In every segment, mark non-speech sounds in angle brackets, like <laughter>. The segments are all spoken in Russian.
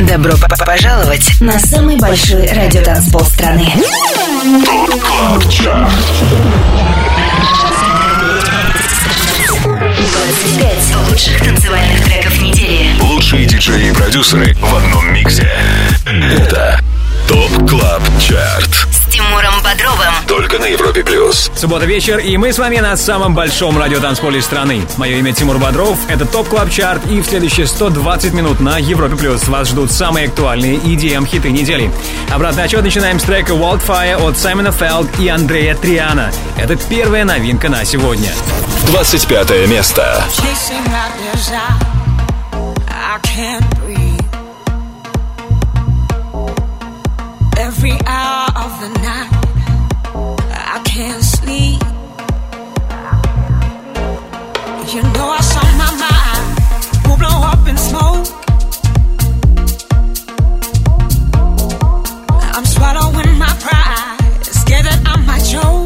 Добро пожаловать на самый большой радиотанцпол страны. Пять лучших танцевальных треков недели. Лучшие диджеи и продюсеры в одном миксе. Это Top Club Chart С Тимуром Бодровым. Только на Европе Плюс. Суббота вечер, и мы с вами на самом большом радиотанцполе страны. Мое имя Тимур Бодров, это Top Club Chart, и в следующие 120 минут на Европе Плюс вас ждут самые актуальные EDM хиты недели. Обратный отчет начинаем с трека Wildfire от Саймона Фелд и Андрея Триана. Это первая новинка на сегодня. 25 место. I can't Every hour of the night, I can't sleep. You know I saw my mind will blow up in smoke. I'm swallowing my pride, scared that I might choke.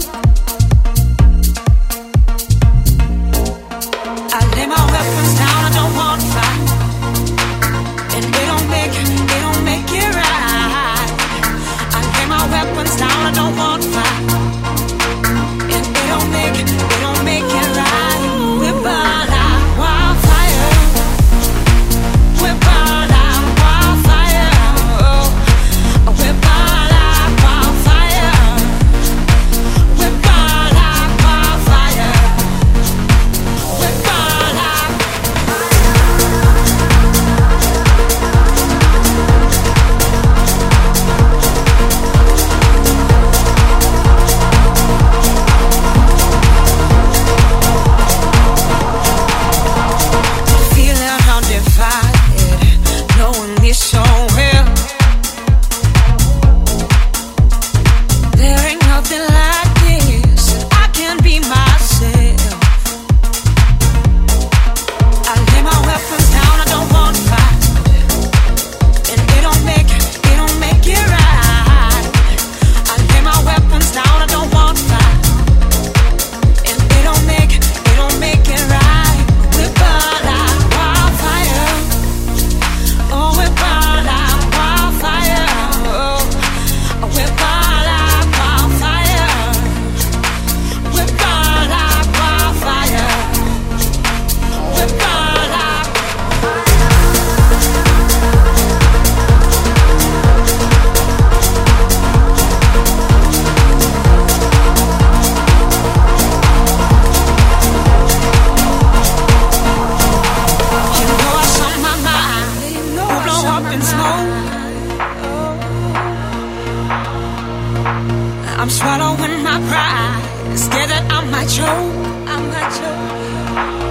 I'm swallowing my pride, scared that I might choke. I might choke.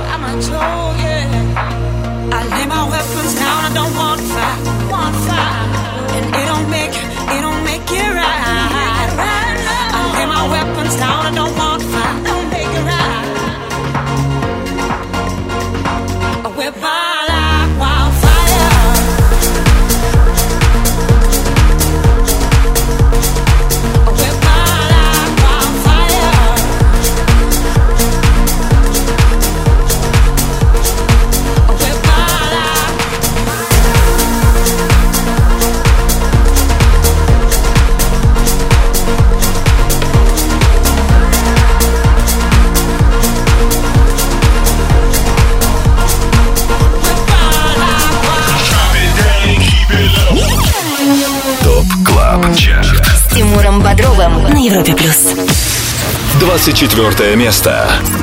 I might choke. Yeah. I lay my weapons down. I don't want to fight. Want to fight. And it don't make, it don't make it right. I lay my weapons down. I don't 24 место.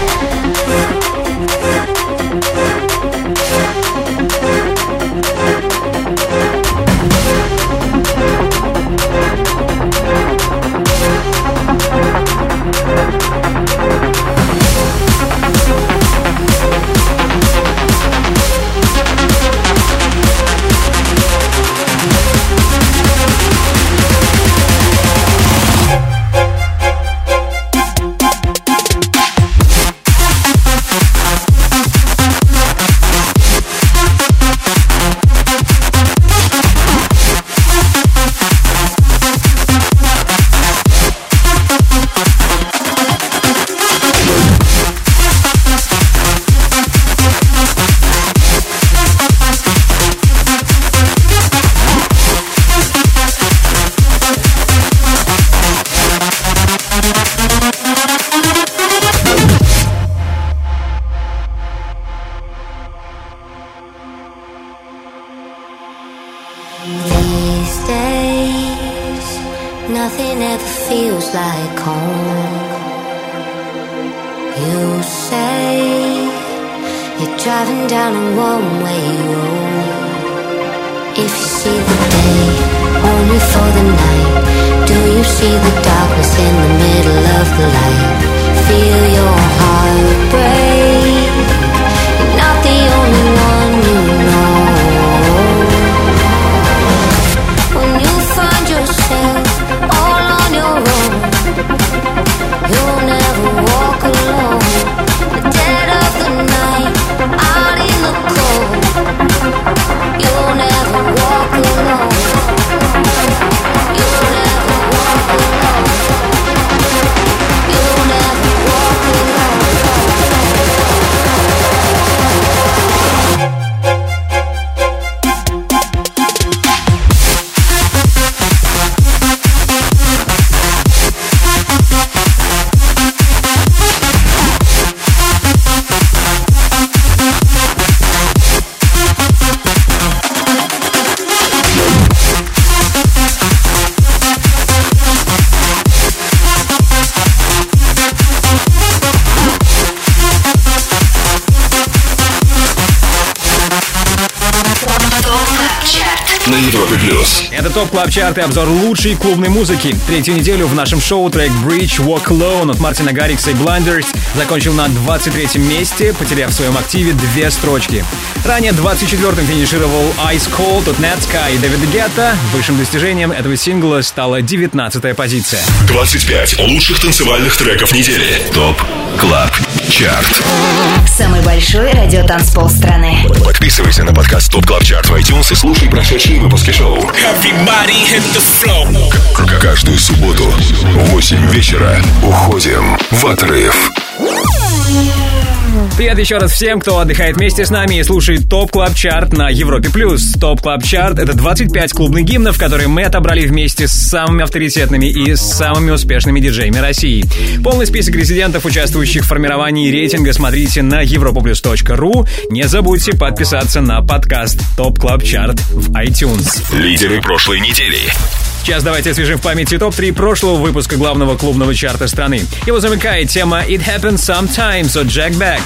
Чарт и обзор лучшей клубной музыки. Третью неделю в нашем шоу трек Breach Walk Alone от Мартина Гаррикса и Blinders закончил на 23-м месте, потеряв в своем активе две строчки. Ранее 24-м финишировал Ice Cold от Netsky и Дэвида Гетта. Высшим достижением этого сингла стала 19-я позиция. 25 лучших танцевальных треков недели. Top Club Chart. Самый большой радиотанцпол страны Подписывайся на подкаст TOP CLUB CHART в iTunes и слушай прошедшие выпуски шоу. Каждую субботу в 8 вечера уходим в отрыв. Привет еще раз всем, кто отдыхает вместе с нами и слушает TOP CLUB CHART на Европе+. плюс. TOP CLUB CHART — это 25 клубных гимнов, которые мы отобрали вместе с самыми авторитетными и самыми успешными диджеями России. Полный список резидентов, участвующих в формировании рейтинга, смотрите на europaplus.ru. Не забудьте подписаться на подкаст TOP CLUB CHART в iTunes. Лидеры прошлой недели. Сейчас давайте освежим в памяти топ-3 прошлого выпуска главного клубного чарта страны. Его замыкает тема «It Happens Sometimes» от Jack Beck.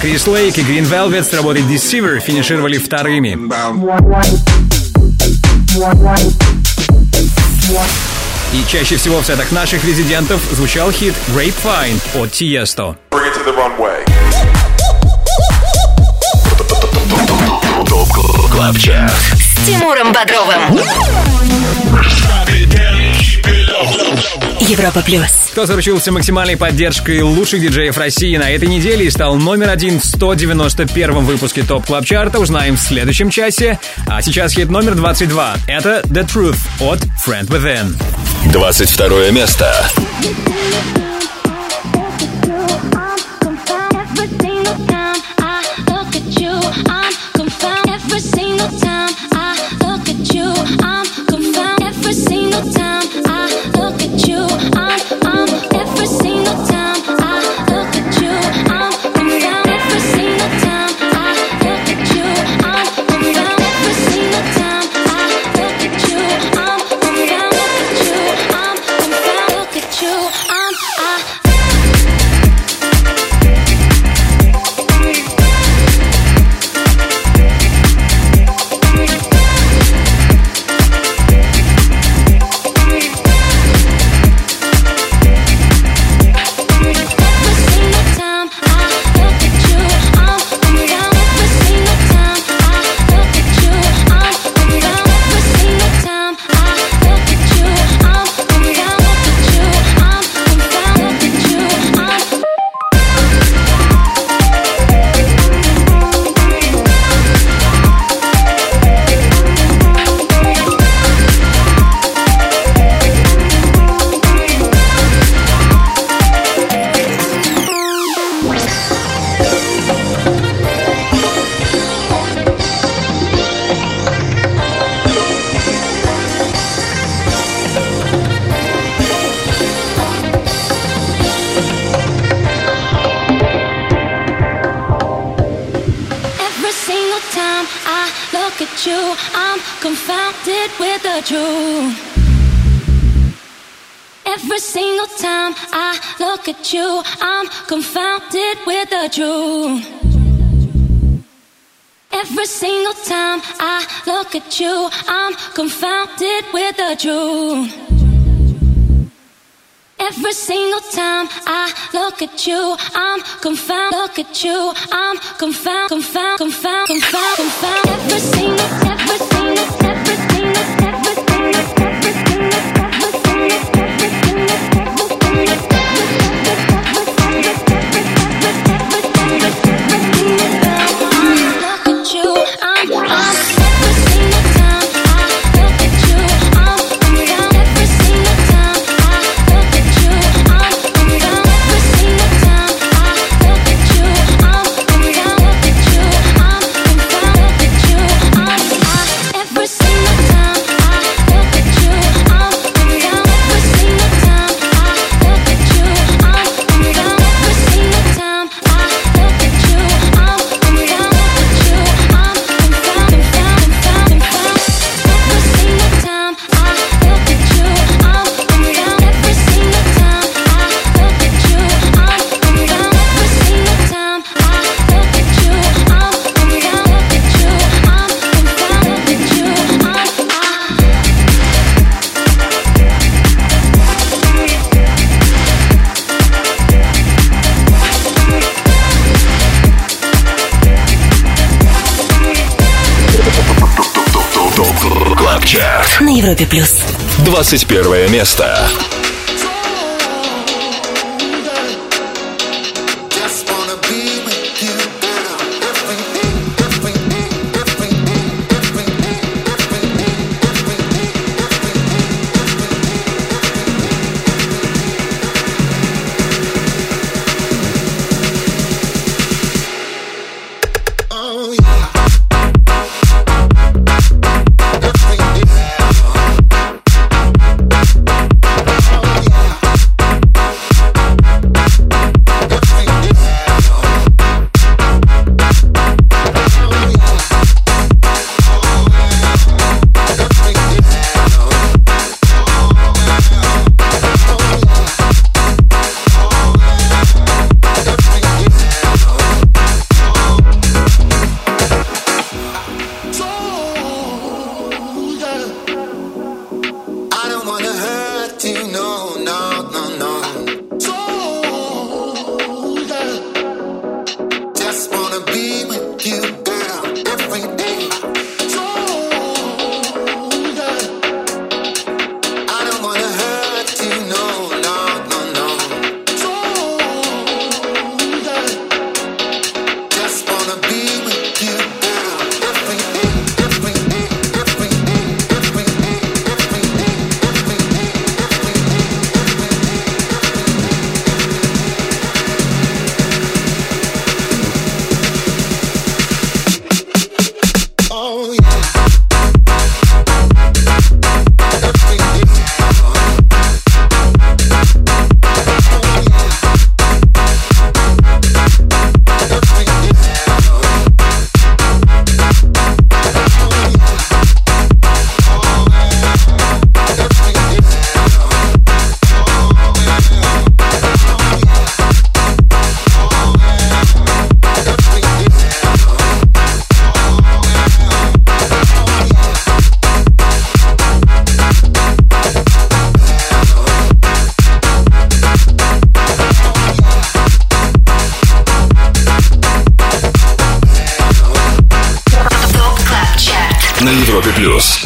Крис Лейк и Green Velvet с работой Deceiver финишировали вторыми. И чаще всего в сетах наших резидентов звучал хит Grapevine от Tiesto. Bring it to the. TOP CLUB CHART. С Тимуром Бодровым Европа Плюс Кто заручился максимальной поддержкой лучших диджеев России на этой неделе и стал номер один в 191 выпуске TOP CLUB CHART а, узнаем в следующем часе. А сейчас хит номер 22. Это The Truth от Friend Within. 22 место. Every single time I look at you, I'm confounded. Look at you, I'm confounded, confounded, confounded, confounded, confounded. Европе плюс. 21 место.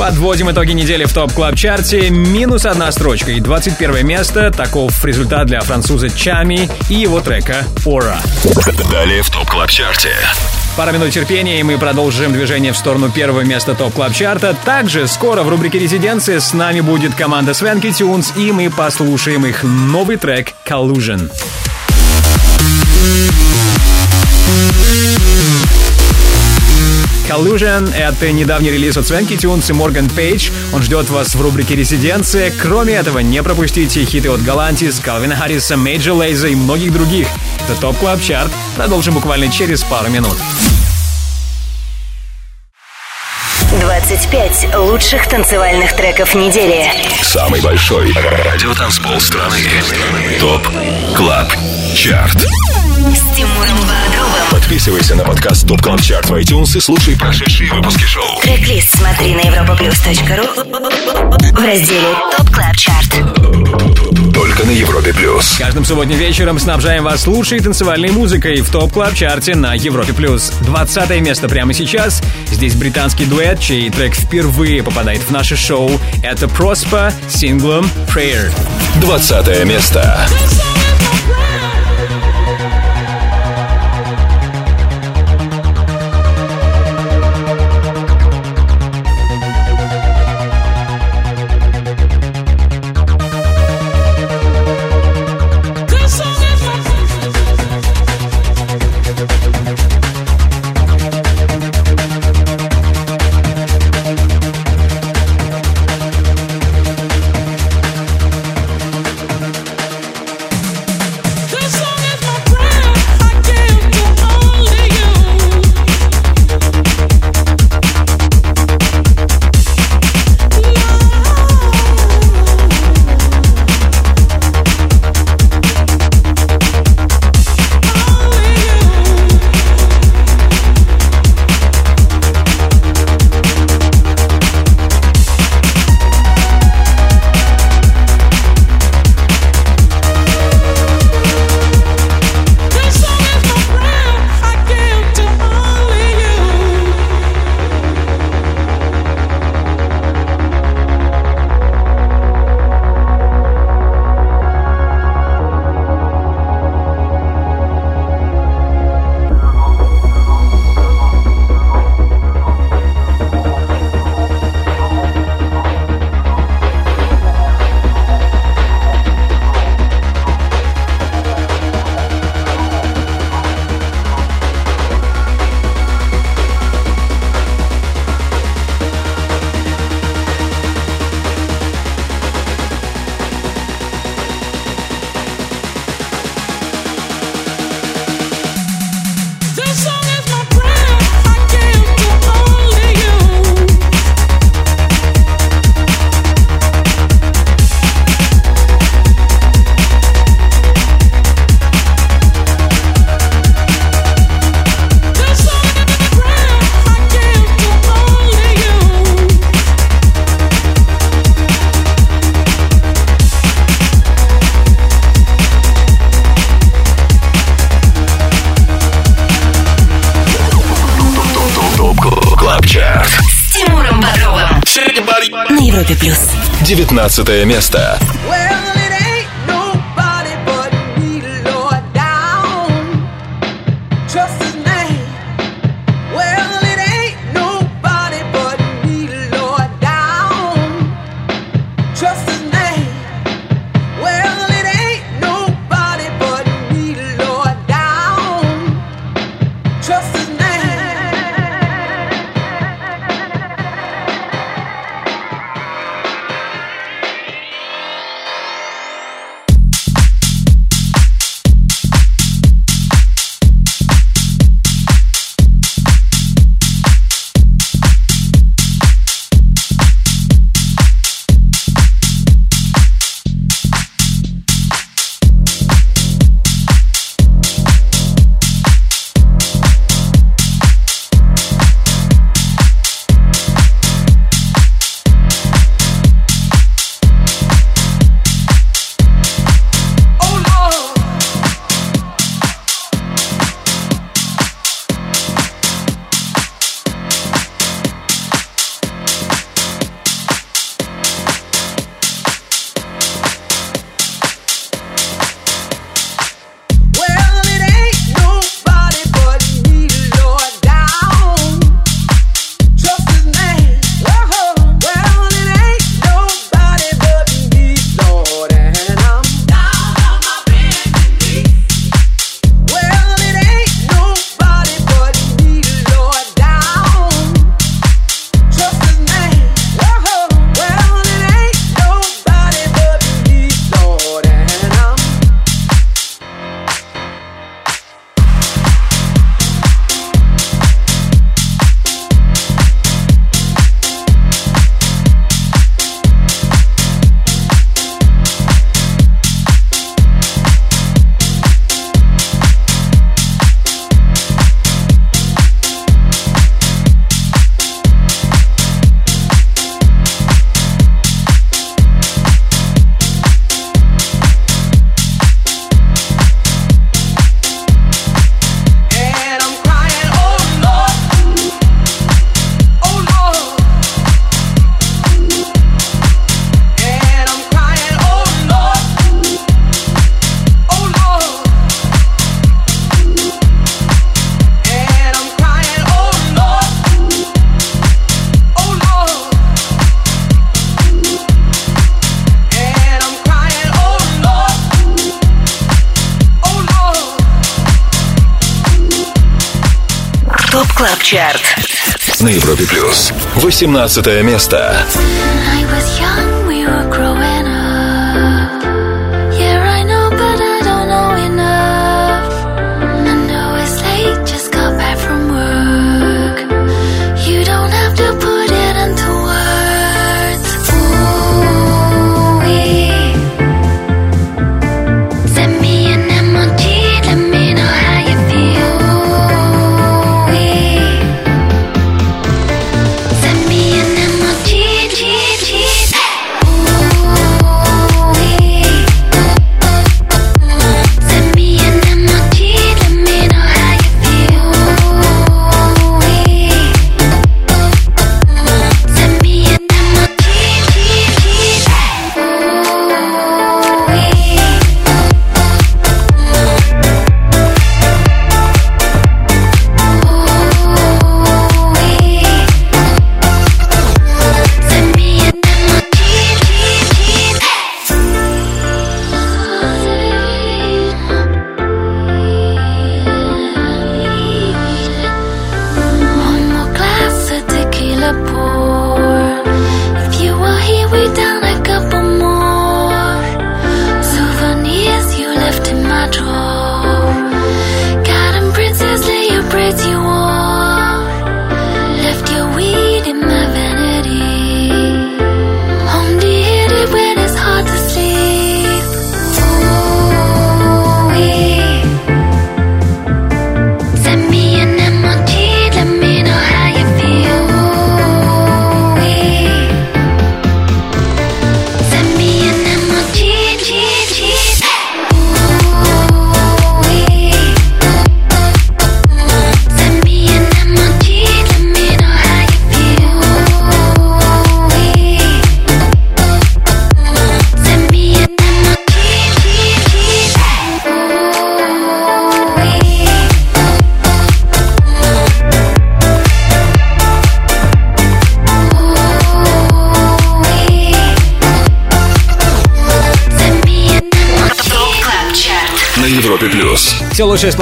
Подводим итоги недели в TOP CLUB CHART е. Минус одна строчка и 21 место. Таков результат для француза Tchami и его трека «Aurra». Далее в TOP CLUB CHART е. Пара минут терпения, и мы продолжим движение в сторону первого места TOP CLUB CHART а. Также скоро в рубрике «Резиденция» с нами будет команда Swanky Tunes, и мы послушаем их новый трек «Collusion». Collusion — это недавний релиз от Swanky Tunes и Morgan Page. Он ждет вас в рубрике «Резиденция». Кроме этого, не пропустите хиты от Galantis, Калвина Харриса, Major Lazer а и многих других. Это TOP CLUB CHART. Продолжим буквально через пару минут. 20 25 лучших танцевальных треков недели. Самый большой радиотанцпол страны. TOP CLUB CHART. С Тимуром. Подписывайся на подкаст TOP CLUB CHART в iTunes и слушай прошедшие выпуски шоу. Трек-лист смотри на europaplus.ru в разделе TOP CLUB CHART. Только на Европе Плюс. Каждым субботним вечером снабжаем вас лучшей танцевальной музыкой в TOP CLUB CHART е на Европе+. плюс. 20 место прямо сейчас. Здесь британский дуэт, чей трек впервые попадает в наше шоу. Это Prospa с синглом Prayer. 20 место. ТОП 19 место. Well, 17 место.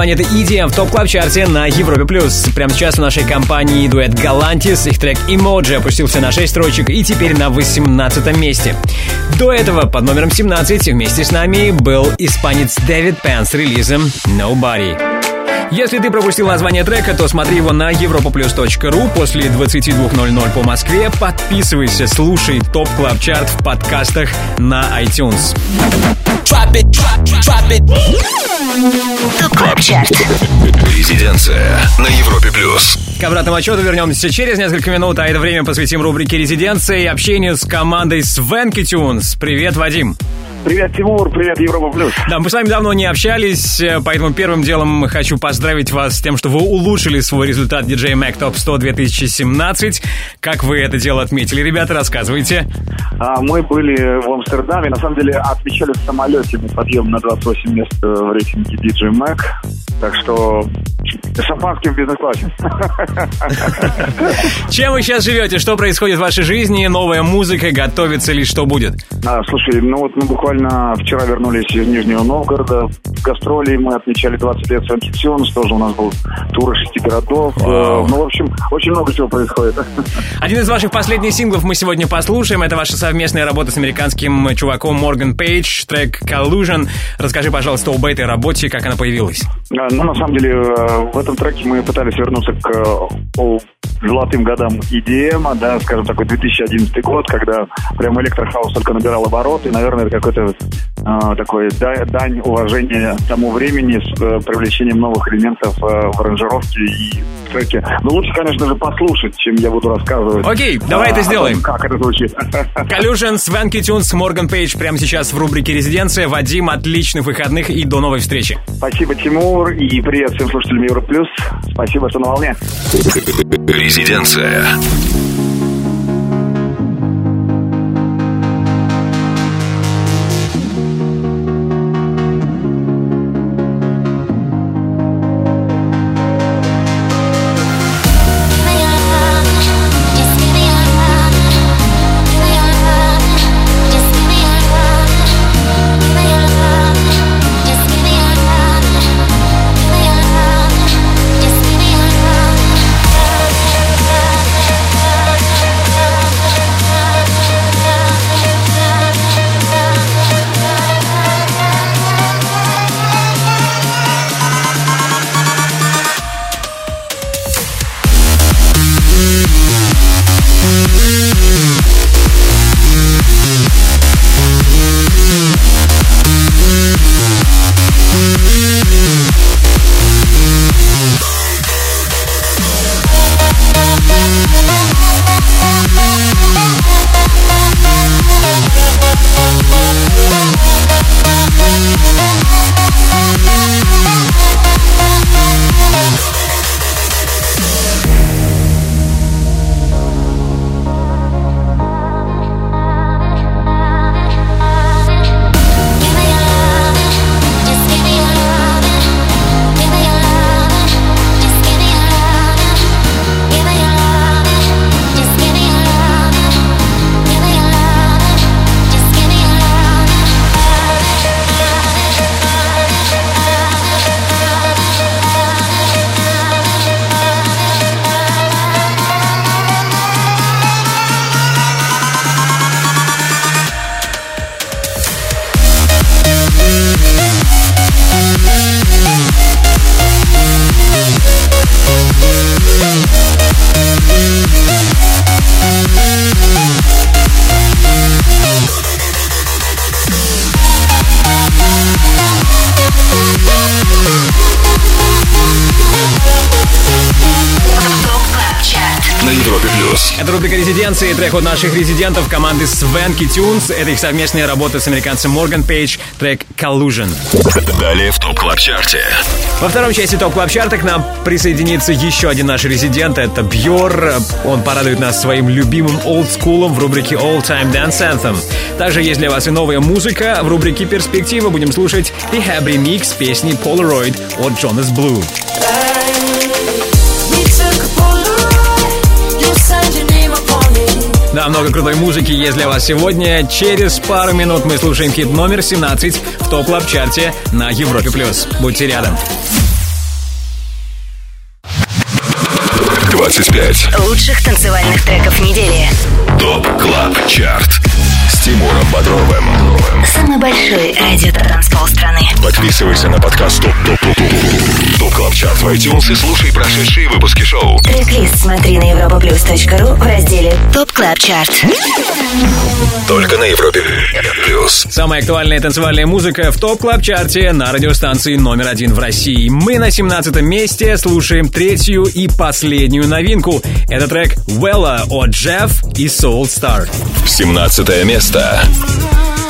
Планеты EDM в TOP CLUB CHART е на Европе плюс. Прямо сейчас в нашей компании дуэт Galantis. Их трек Emoji опустился на 6 строчек и теперь на 18 месте. До этого под номером 17 вместе с нами был испанец David Penn с релизом Nobody. Если ты пропустил название трека, то смотри его на europaplus.ru после 22.00 по Москве. Подписывайся, слушай TOP CLUB CHART в подкастах на iTunes. Drop it, drop, drop it. Резиденция на Европе плюс. К обратному отчету вернемся через несколько минут, а это время посвятим рубрике «Резиденция» и общению с командой Свенки Тюнс. Привет, Вадим. Привет, Тимур, привет, Европа Плюс. Да, мы с вами давно не общались, э, поэтому первым делом хочу поздравить вас с тем, что вы улучшили свой результат DJ Mac Top 100 2017. Как вы это дело отметили, ребята, рассказывайте. А, мы были в Амстердаме, на самом деле отмечали в самолете мы подъем на 28 мест э, в рейтинге DJ Mac. Так что шампанским в бизнес-классе. Чем вы сейчас живете? Что происходит в вашей жизни? Новая музыка? Готовится ли? Что будет? А, слушай, ну вот мы буквально вчера вернулись из Нижнего Новгорода. Гастроли мы отмечали 20 лет Тюнс. Тоже у нас был тур шести городов. Вау. Э, Ну, в общем, очень много чего происходит. Один из ваших последних синглов мы сегодня послушаем. Это ваша совместная работа с американским чуваком Морган Пейдж, трек Collusion. Расскажи, пожалуйста, об этой работе, как она появилась. А, Ну, на самом деле, э, в этом треке мы пытались вернуться к э, о, золотым годам EDM, да, скажем, такой 2011 год, когда прям электрохаус только набирал обороты, наверное, это какой-то э, такой да- дань уважения тому времени с э, привлечением новых элементов э, в аранжировке и в треке. Но лучше, конечно же, послушать, чем я буду рассказывать. Окей, давай а, это о том, сделаем. Как это звучит. <laughs> Collusion, Свенки Тюнс, Морган Пейдж прямо сейчас в рубрике «Резиденция». Вадим, отличных выходных и до новой встречи. Спасибо, Тимур, и привет всем слушателям Европлюс. Спасибо, что на волне. Резиденция. Это рубрика «Резиденции», трек от наших резидентов команды Swanky Tunes. Это их совместная работа с американцем Morgan Page, трек «Collusion». Далее в TOP CLUB CHART е. Во втором части TOP CLUB CHART а к нам присоединится еще один наш резидент. Это Бьор. Он порадует нас своим любимым олдскулом в рубрике All Time Dance Anthem. Также есть для вас и новая музыка. В рубрике «Перспектива» будем слушать R3hab Remix песни Polaroid от Jonas Blue. Да, много крутой музыки есть для вас сегодня. Через пару минут мы слушаем хит номер 17 в TOP CLUB CHART е на Европе+. плюс. Будьте рядом. 25. Лучших танцевальных треков недели. ТОП Клаб Чарт. Тимуром Бодровым. Самый большой радиотанцпол страны. Подписывайся на подкаст TOP TOP TOP TOP TOP CLUB CHART в iTunes и слушай прошедшие выпуски шоу. Трек-лист смотри на europaplus.ru в разделе TOP CLUB CHART. Только на Европе Плюс. Самая актуальная танцевальная музыка в TOP CLUB CHART е на радиостанции номер один в России. Мы на 17 месте слушаем третью и последнюю новинку. Это трек Wella от Jeff и Soul Star. 17 место. That.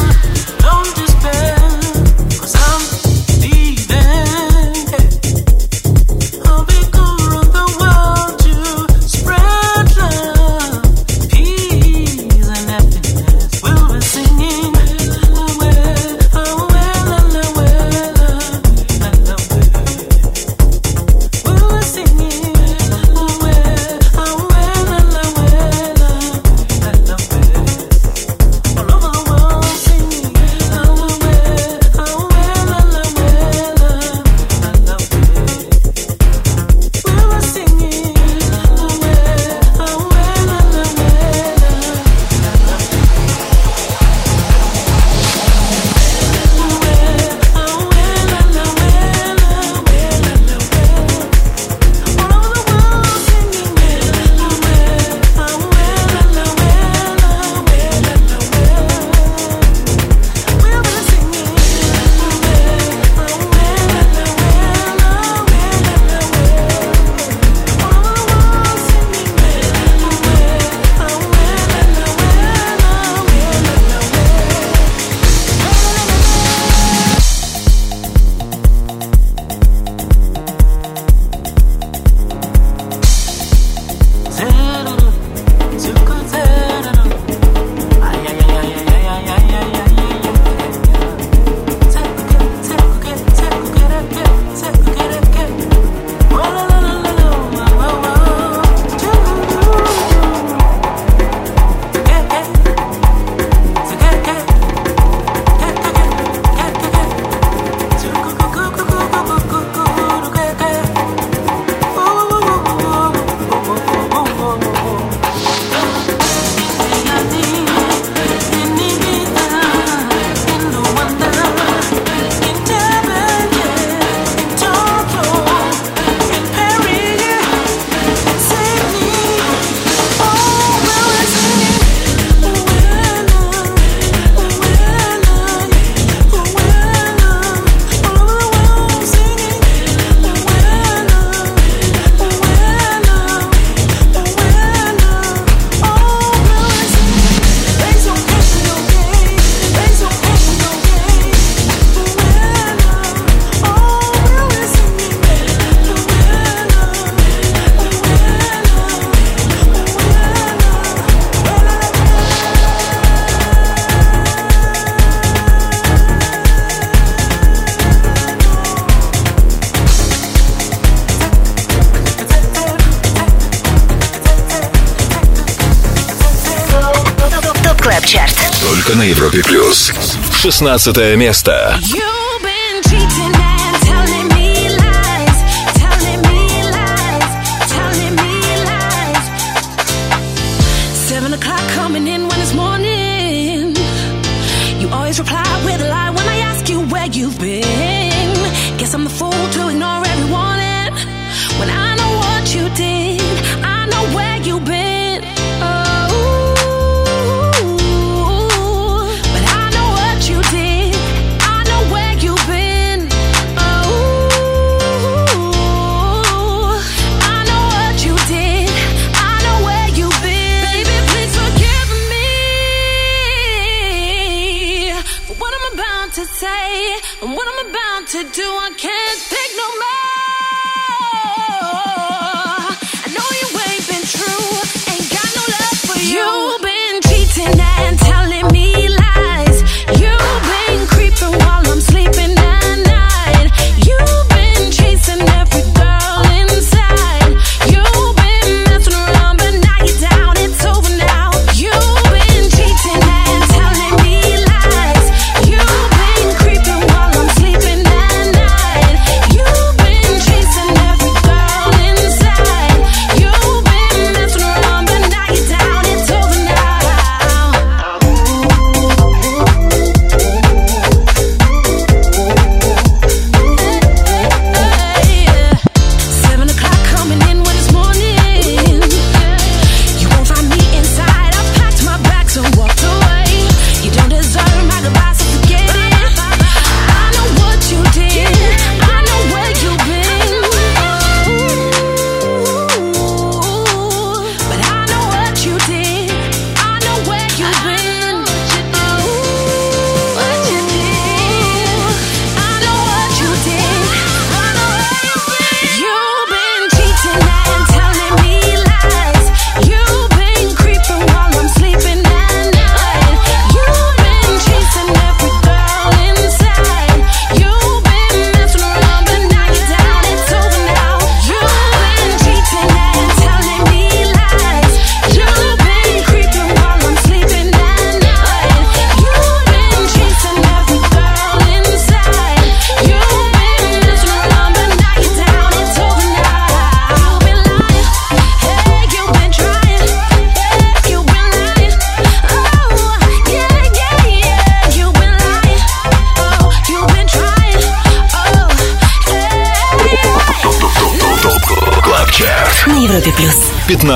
16 место.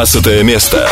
15 место.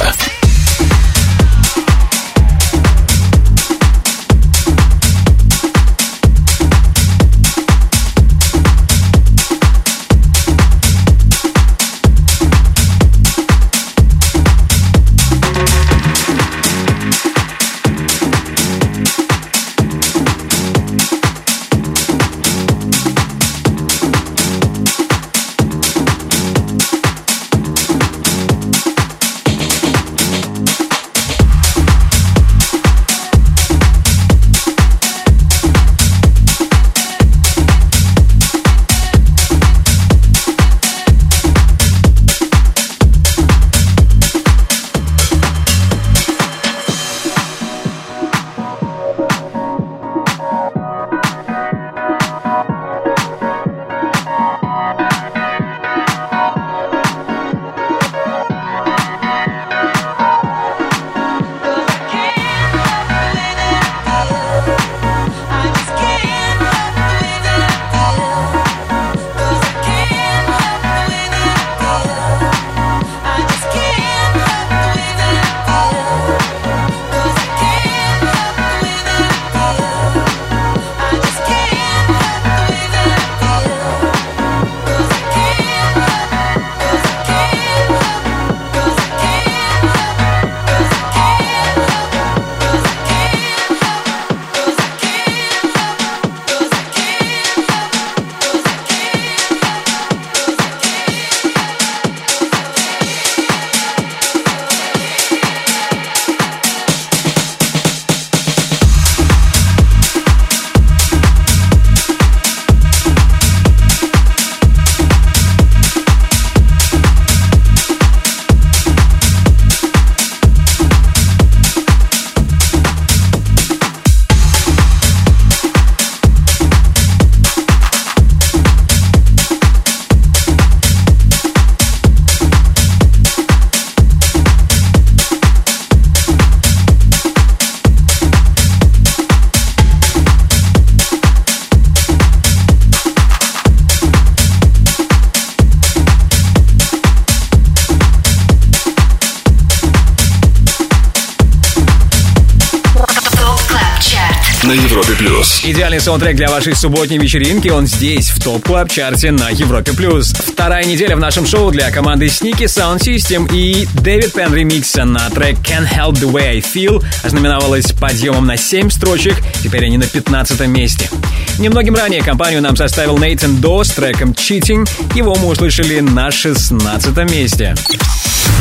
Саундтрек для вашей субботней вечеринки, он здесь, в топ клаб чарте на Европе+. плюс. Вторая неделя в нашем шоу для команды Sneaky Sound System и Дэвид Пен ремикса на трек Can't Help The Way I Feel ознаменовалась подъемом на 7 строчек, теперь они на 15 месте. Немногим ранее компанию нам составил Нейтан До с треком Cheating, его мы услышали на 16 месте.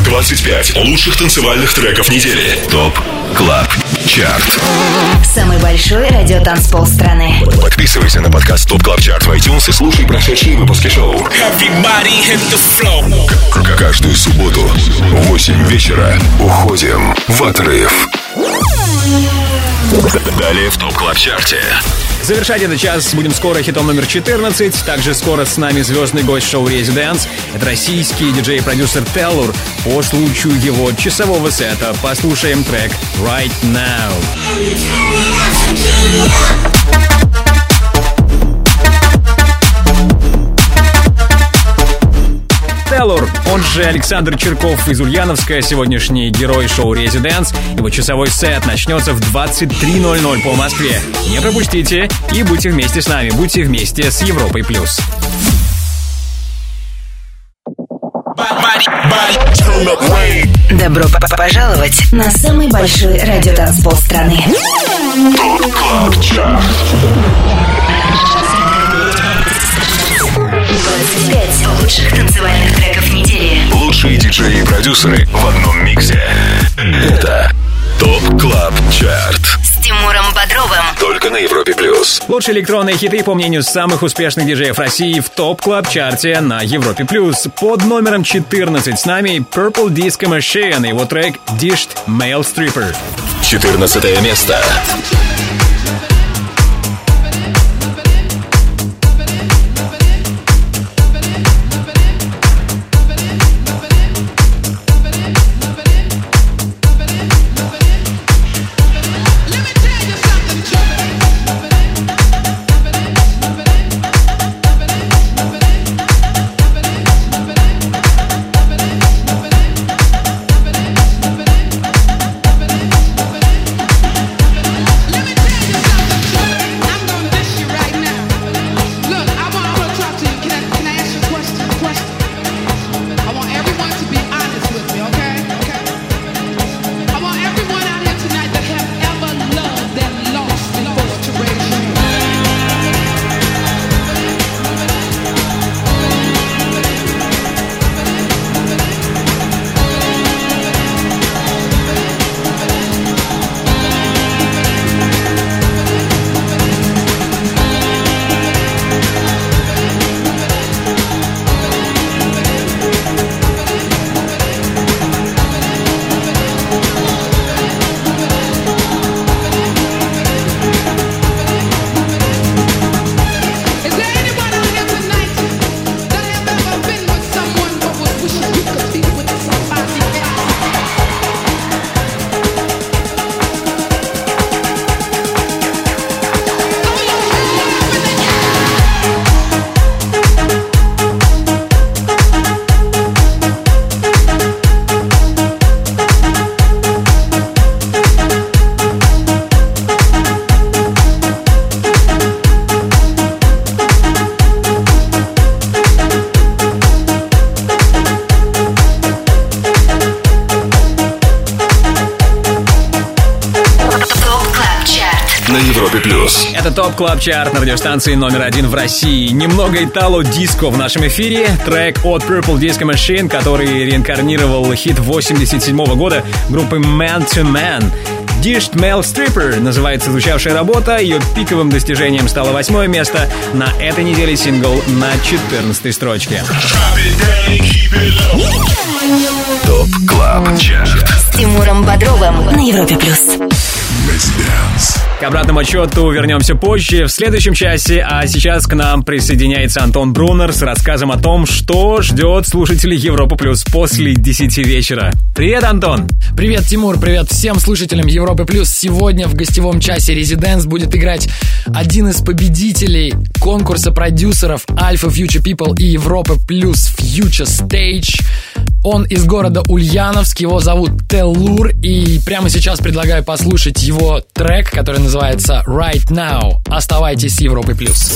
25 лучших танцевальных треков недели. ТОП КЛАБ ЧАРТ. Самый большой радиотанцпол страны. Подписывайся на подкаст ТОП КЛАБ ЧАРТ в iTunes и слушай прошедшие выпуски шоу. Everybody hit the floor. К- Каждую субботу в 8 вечера уходим в отрыв. Далее в ТОП КЛАБ ЧАРТе. Завершать этот час будем скоро хитом номер 14. Также скоро с нами звездный гость шоу «Резиденс». Это российский диджей и продюсер Теллур. По случаю его часового сета послушаем трек «Right Now». Теллур, он же Александр Черков из Ульяновска, сегодняшний герой шоу «Резиденс». Его часовой сет начнется в 23.00 по Москве. Не пропустите и будьте вместе с нами, будьте вместе с Европой+. плюс. Добро пожаловать на самый большой радиотанцпол страны. 25 лучших танцевальных треков недели. Лучшие диджеи и продюсеры в одном миксе. Это ТОП КЛАБ ЧАРТ. С Тимуром Бодровым. Только на Европе плюс. Лучшие электронные хиты, по мнению самых успешных диджеев России, в топ клаб чарте на Европе+. плюс. Под номером 14 с нами Purple Disco Machine и его трек Dished Male Stripper. 14 место. I'm топ клаб чарт на радиостанции номер один в России. Немного итало-диско в нашем эфире. Трек от Purple Disco Machine, который реинкарнировал хит 87 года группы Man to Man. Dished Male Stripper называется звучавшая работа. Ее пиковым достижением стало восьмое место. На этой неделе сингл на 14 строчке. ТОП КЛАБ ЧАРТ. С Тимуром Бодровым на Европе+. плюс. К обратному отчету вернемся позже, в следующем часе, а сейчас к нам присоединяется Антон Брунер с рассказом о том, что ждет слушателей Европы Плюс после 10 вечера. Привет, Антон! Привет, Тимур, привет всем слушателям Европы Плюс. Сегодня в гостевом часе Резиденс будет играть один из победителей конкурса продюсеров Alpha Future People и Европы Плюс Future Stage. Он из города Ульяновск, его зовут Теллур, и прямо сейчас предлагаю послушать его трек, который называется Right Now. Оставайтесь с Европой плюс.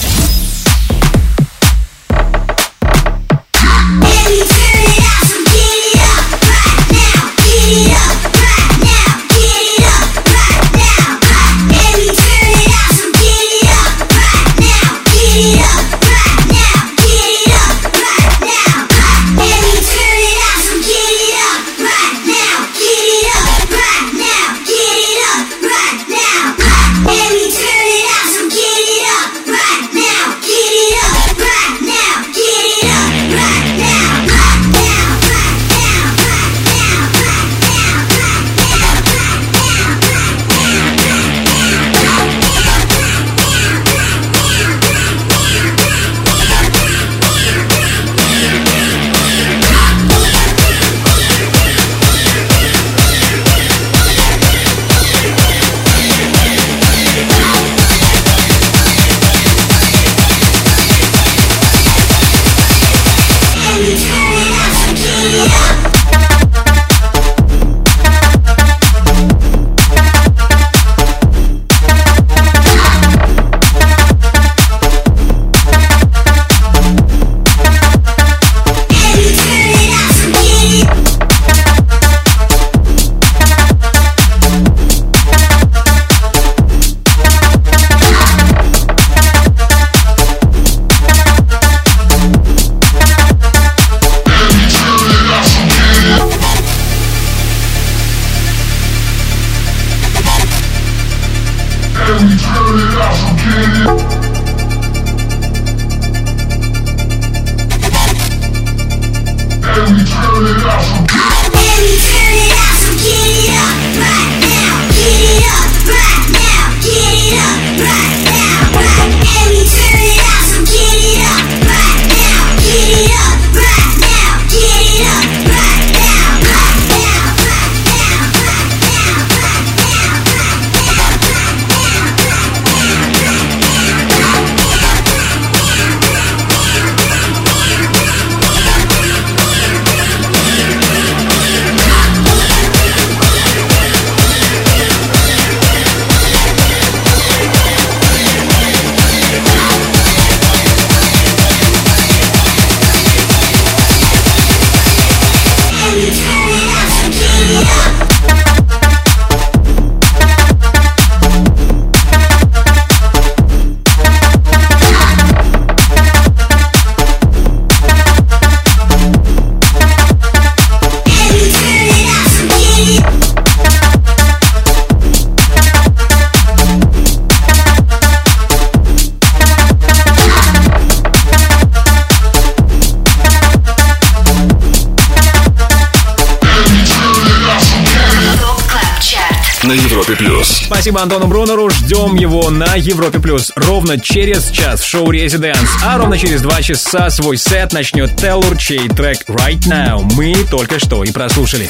Антону Брунеру. Ждем его на Европе Плюс ровно через час в шоу Резиденс. А ровно через два часа свой сет начнет Теллур, чей трек Right Now мы только что и прослушали.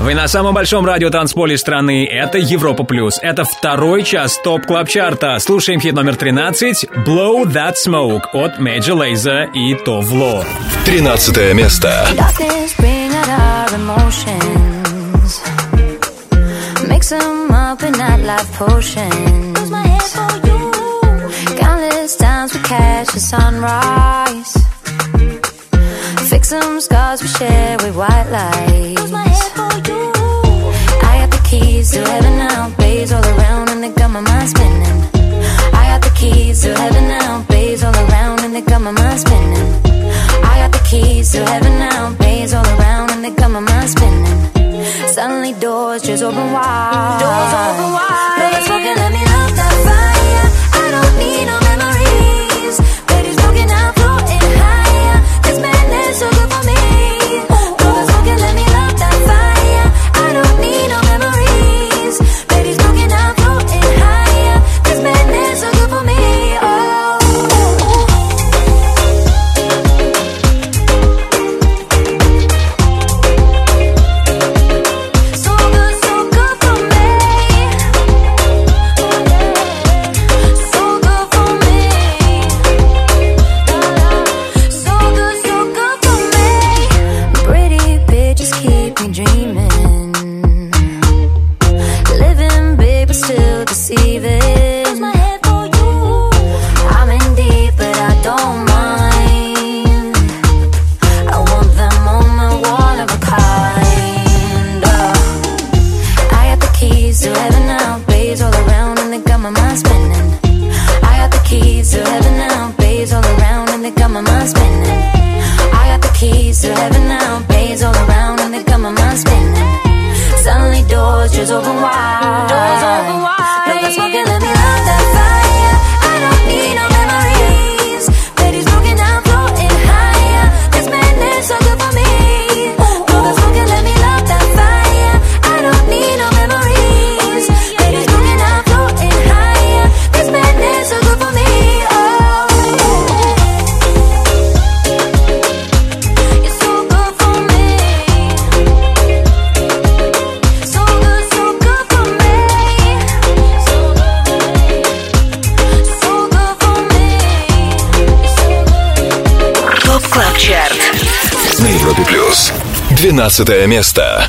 Вы на самом большом радиотанцполе страны. Это Европа Плюс. Это второй час TOP CLUB CHART а. Слушаем хит номер 13 «Blow That Smoke» от Major Lazer и Tove Lo. 13 место. Countless times we catch the sunrise. Fix some scars we share with white lights. Mind spinning. I got the keys to heaven now, bays all around and they got my mind spinning. I got the keys to heaven now, bays all around and they got my mind spinning. Suddenly doors just open wide. Doors open wide. 12 место.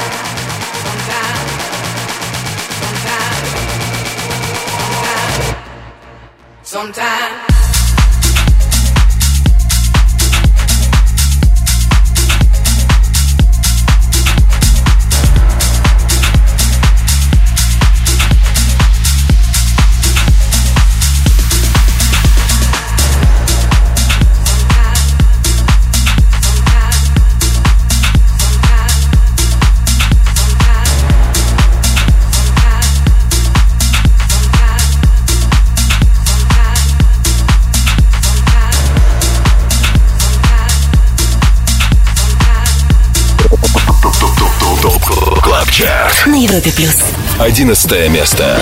sometimes, Чарт. На Европе плюс. 11 место.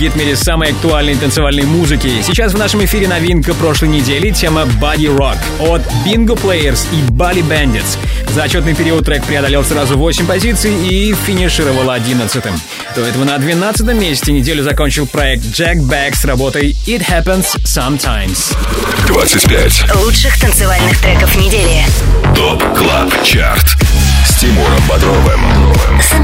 Гид в мире самой актуальной танцевальной музыки. Сейчас в нашем эфире новинка прошлой недели, тема Body Rock от Bingo Players и Bali Bandits. За отчетный период трек преодолел сразу 8 позиций и финишировал 11-м. До этого на 12 месте неделю закончил проект Jack Back с работой It Happens Sometimes. 25. Лучших танцевальных треков недели. ТОП КЛАБ ЧАРТ с Тимуром Бодровым.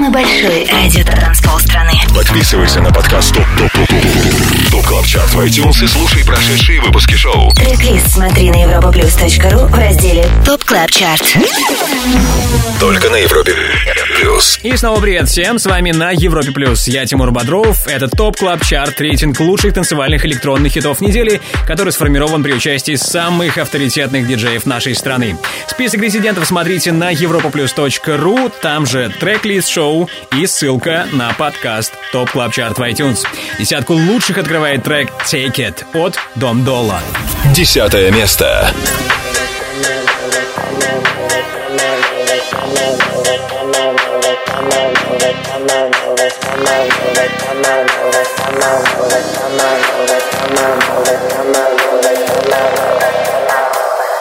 Самый большой радиотанцпол страны. Подписывайся на подкаст TOP TOP TOP TOP TOP CLUB CHART в iTunes и слушай прошедшие выпуски шоу. Трек-лист смотри на europaplus.ru в разделе TOP CLUB CHART. Только на Европе Плюс. И снова привет всем, с вами на Европе Плюс. Я Тимур Бодров, это TOP CLUB CHART, рейтинг лучших танцевальных электронных хитов недели, который сформирован при участии самых авторитетных диджеев нашей страны. Список резидентов смотрите на europaplus.ru, там же трек-лист шоу и ссылка на подкаст TOP CLUB CHART в iTunes. Десятку лучших открывает трек Take It от Dom Dolla. Десятое место.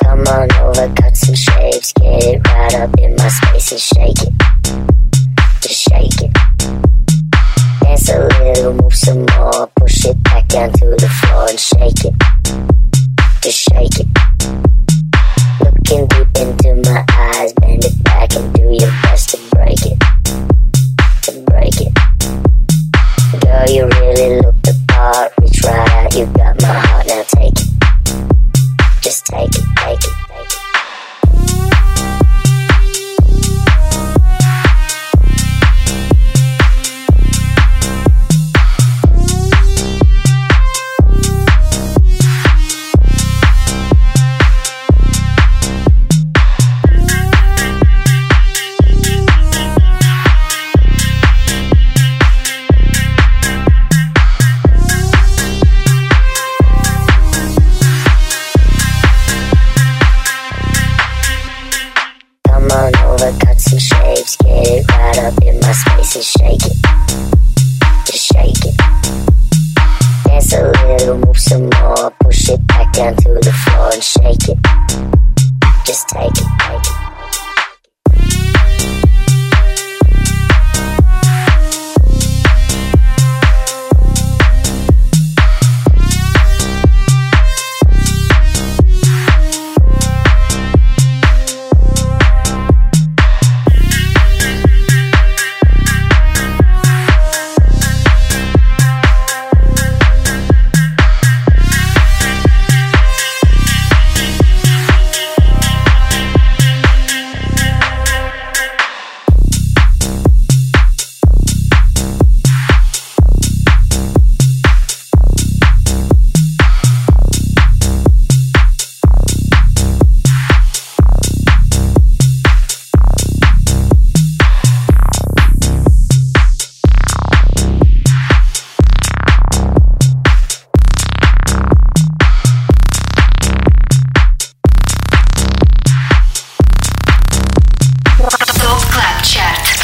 Come on over, cut some shapes, get it right up in my space and shake it. Just shake it. Dance a little, move some more, push it back down to the floor and shake it. Just shake it. Looking deep into my eyes, bend it back and do your best to break it. To break it. Girl, you really it right up in my space and shake it. Just shake it. Dance a little, move some more, push it back down to the floor and shake it. Just take it, take it.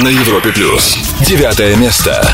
На Европе Плюс. Девятое место.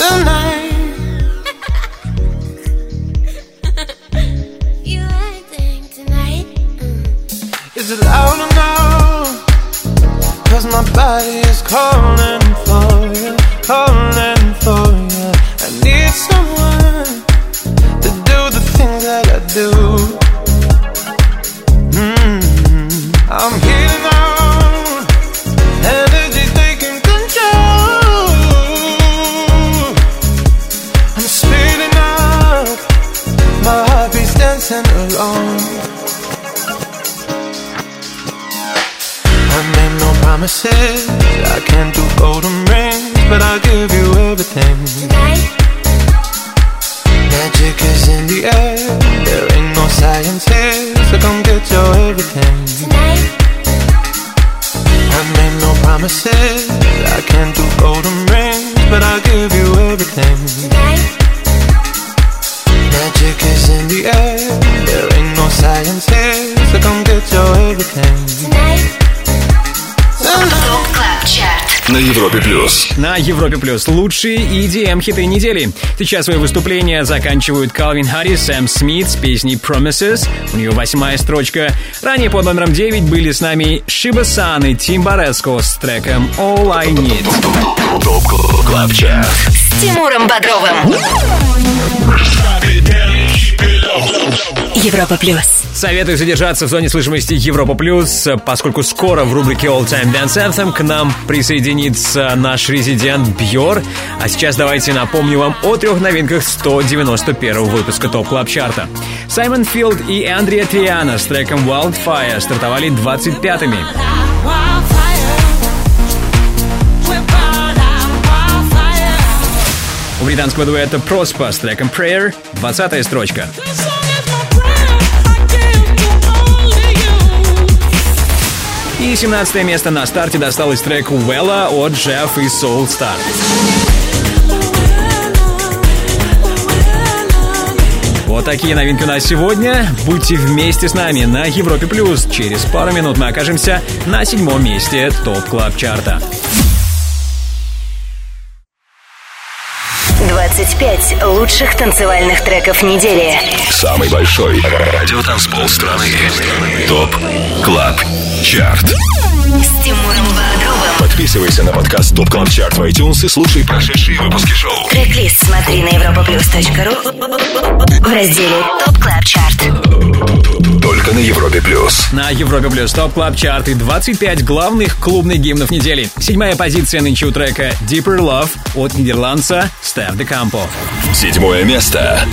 <laughs> Tonight? Is it loud enough? Cause my body is calling На Европе Плюс лучшие EDM хиты недели. Сейчас свои выступления заканчивают Калвин Харрис, Сэм Смит с песней Promises. У нее восьмая строчка. Ранее под номером 9 были с нами Шиба Сан и Тим Бореско с треком All I Need. С Тимуром Бодровым. Европа Плюс. Советую задержаться в зоне слышимости Европа Плюс, поскольку скоро в рубрике All Time Dance Anthem к нам присоединится наш резидент Бьор. А сейчас давайте напомню вам о трех новинках 191 выпуска TOP CLUB CHART а. Simon Field и Andreya Triana с треком Wildfire стартовали 25-ми. У британского дуэта Prospa с треком Prayer 20 строчка. И 17 место на старте досталось треку Wella от Jeff и Soul Star. Вот такие новинки у нас сегодня. Будьте вместе с нами на Европе Плюс. Через пару минут мы окажемся на седьмом месте Top Club Chart а. 25 лучших танцевальных треков недели. Самый большой радиотанцпол страны. Top Club Chart. С Тимуром Бодровым. Подписывайся на подкаст Top Club Chart в iTunes и слушай прошедшие выпуски шоу. Трек-лист смотри на europaplus.ru в разделе Top Club Chart. Только на Европе Плюс. На Европе Плюс Top Club Chart и 25 главных клубных гимнов недели. Седьмая позиция нынче у трека Deeper Love от нидерландца Steff da Campo. Седьмое место.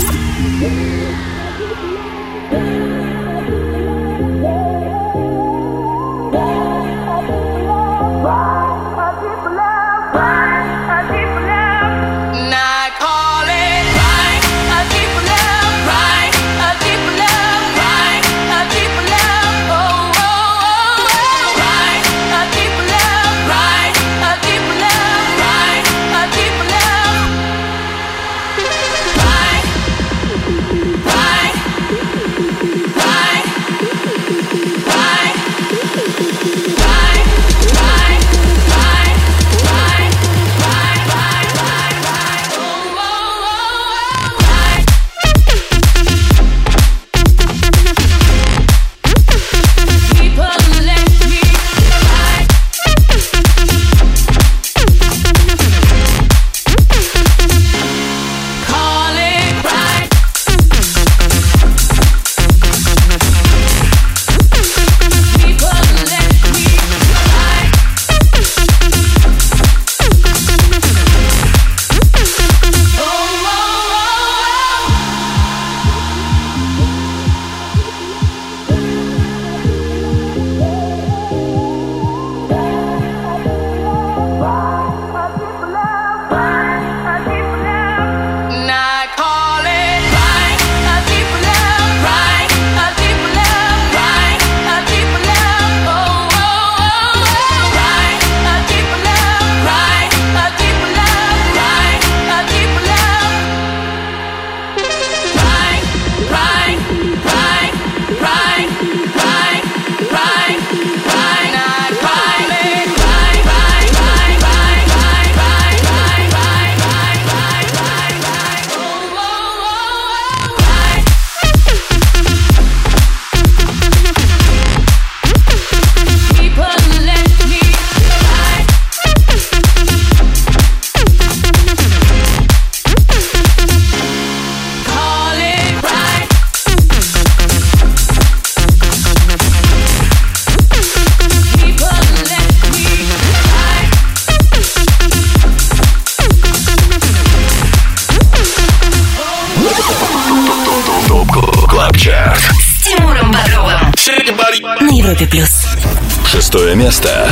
Европе плюс. Шестое место.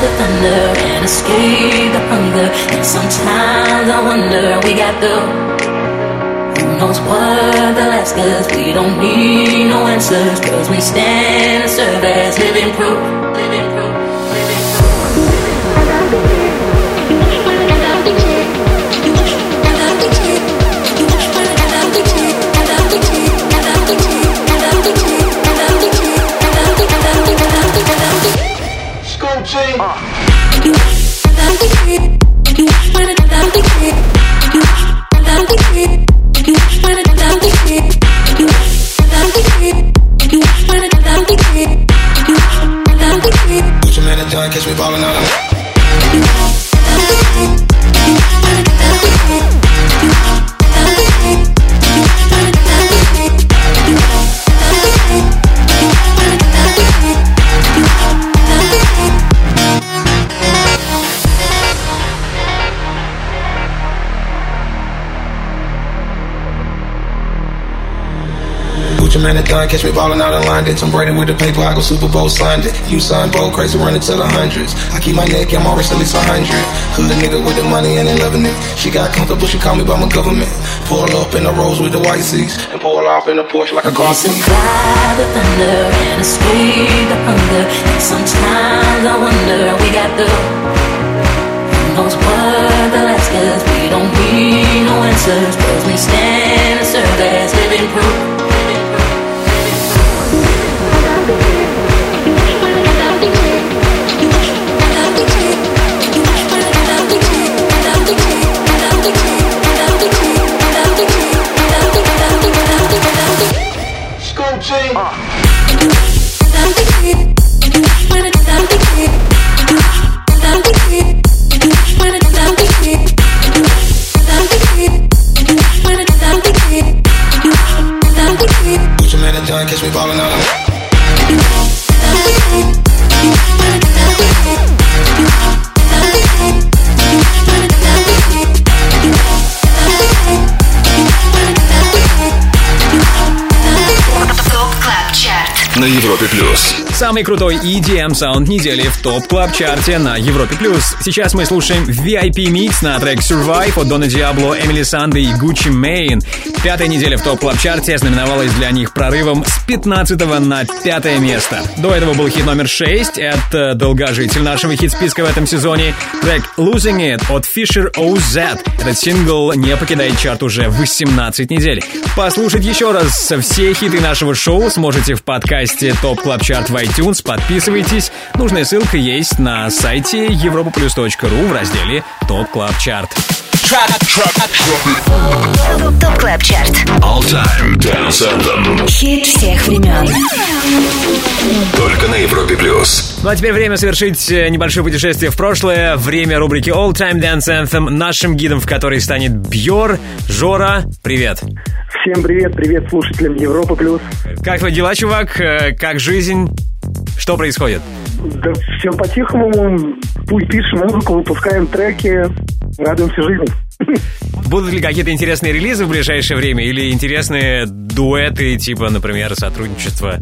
The thunder and escape the prunger And sometimes the wonder we got the who knows what the last cause. We don't need no answers, cause we stand and serve as living proof. Living proof. Man in done, catch me ballin' out in London. Tom Brady with the paper, I go Super Bowl signed it. You sign bold, crazy running to the hundreds. I keep my neck, I'm always at least a hundred. Hood nigga with the money and they loving it. She got comfortable, she call me by my government. Pull up in the rose with the white seats and pull off in the Porsche like a car seat. The thunder and escape the hunger. Sometimes I wonder we got the who knows what they'll ask. We don't need no answers, cause we stand and serve as living proof. Самый крутой EDM саунд недели в Top Club Chart е на Европе плюс. Сейчас мы слушаем VIP микс на трек Survive от Дона Диабло, Эмили Санды и Гуччи Мейн. Пятая неделя в Top Club Chart е знаменовалась для них прорывом с 15 на пятое место. До этого был хит номер 6 это долгожитель нашего хит-списка в этом сезоне. Трек Losing It от Fisher OZ. Этот сингл не покидает чарт уже 18 недель. Послушать еще раз все хиты нашего шоу сможете в подкасте Top Club Chart в iTunes. Подписывайтесь. Нужная ссылка есть на сайте europaplus.ru в разделе Top Club Chart. Top Club Chart All Time Dance Anthem. Хит всех времен Только на Европе плюс. Ну а теперь время совершить э, небольшое путешествие в прошлое. Время рубрики All Time Dance Anthem. Нашим гидом в которой станет Бьор. Жора, привет. Всем привет, привет слушателям Европа Плюс. Как твои дела, чувак? Э, Как жизнь? Что происходит? Да все по-тихому, пусть пишем музыку, выпускаем треки, радуемся жизни. Будут ли какие-то интересные релизы в ближайшее время или интересные дуэты, типа, например, сотрудничество,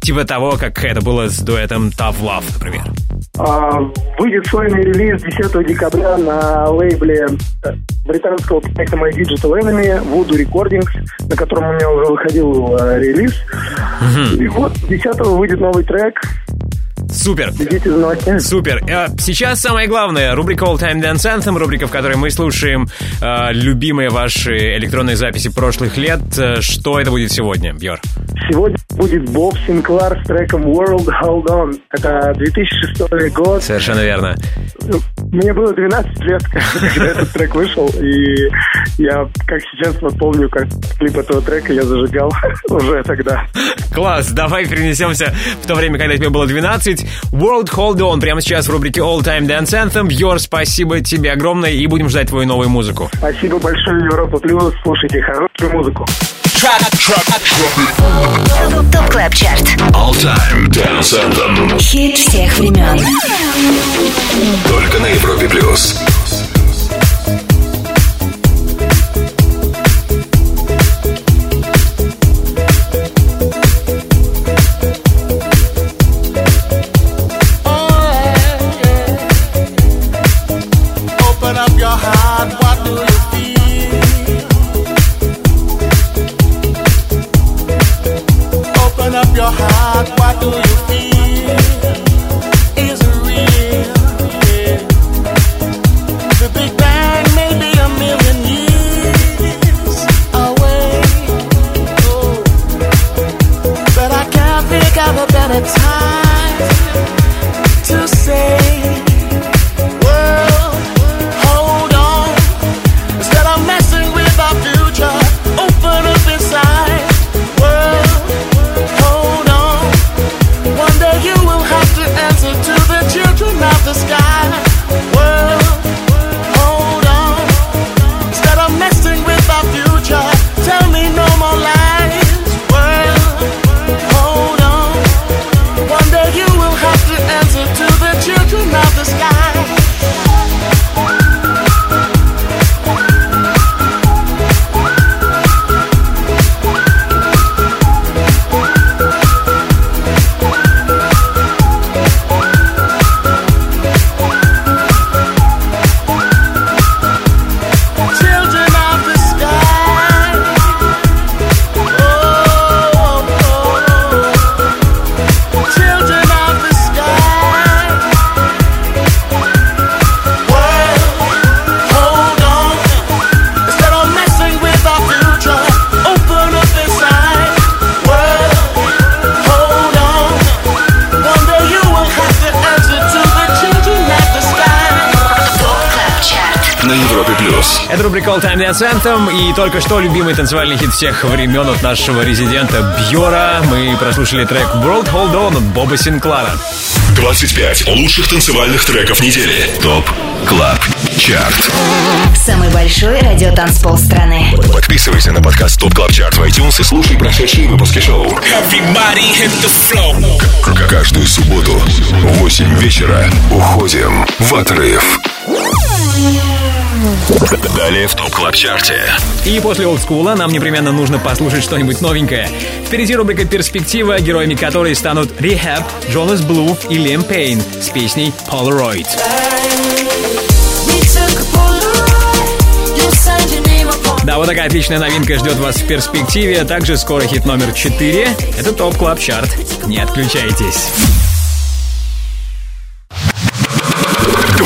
типа того, как это было с дуэтом Tough Love, например? А, выйдет сольный релиз 10 декабря на лейбле э, британского проекта My Digital Enemy Voodoo Recordings, на котором у меня уже выходил э, релиз. И вот 10 выйдет новый трек. Супер. За новостями. Супер. Э, Сейчас самое главное. Рубрика All Time Dance Anthem, рубрика, в которой мы слушаем э, любимые ваши электронные записи прошлых лет. Э, Что это будет сегодня, Бьор? Сегодня будет Боб Синклар с треком World Hold On. Это 2006 год. Совершенно верно. Мне было 12 лет, <laughs> когда этот трек вышел, и я, как сейчас, вот помню, как клип этого трека я зажигал <laughs> уже тогда. Класс, давай перенесемся в то время, когда тебе было 12. World Hold On прямо сейчас в рубрике All Time Dance Anthem. Бьор, спасибо тебе огромное, и будем ждать твою новую музыку. Спасибо большое, Европа Плюс. Слушайте хорошую музыку. ТОП КЛАБ ЧАРТ All Time Dance Anthem. Хит всех времен Только на Европе плюс. Это рубрика All Time Dance Anthem, и только что любимый танцевальный хит всех времен от нашего резидента Бьора. Мы прослушали трек World Hold On от Боба Синклара. 25 лучших танцевальных треков недели. Top Club Chart. Самый большой радиотанцпол страны Подписывайся на подкаст Top Club Chart в iTunes и слушай прошедшие выпуски шоу. Everybody hit the floor. К- Каждую субботу в 8 вечера уходим в отрыв. Далее в Top Club Chart е. И после олдскула нам непременно нужно послушать что-нибудь новенькое. Впереди рубрика «Перспектива», героями которой станут Rehab, Джонас Блу и Лиам Пейн с песней Polaroid. Да, вот такая отличная новинка ждет вас в перспективе. Также скоро хит номер 4. Это Top Club Chart. Не отключайтесь.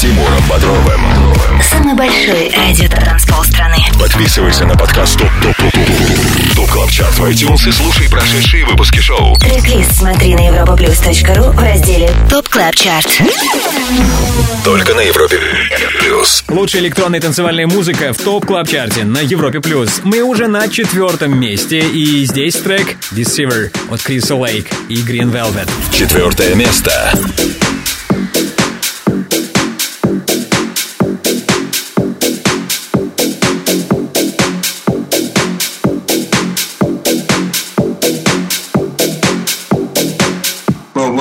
Тимуром Бодровым. Самый большой радиотанцпол страны. Подписывайся на подкаст Top Top Top Top Top Club Chart в iTunes и слушай прошедшие выпуски шоу. Трек-лист смотри на europaplus.ru в разделе Top Club Chart. Только на Европе Плюс. Лучшая электронная танцевальная музыка в Top Club Chart е на Европе+. плюс. Мы уже на четвертом месте, и здесь трек Deceiver от Криса Лейк и Green Velvet. Четвертое место.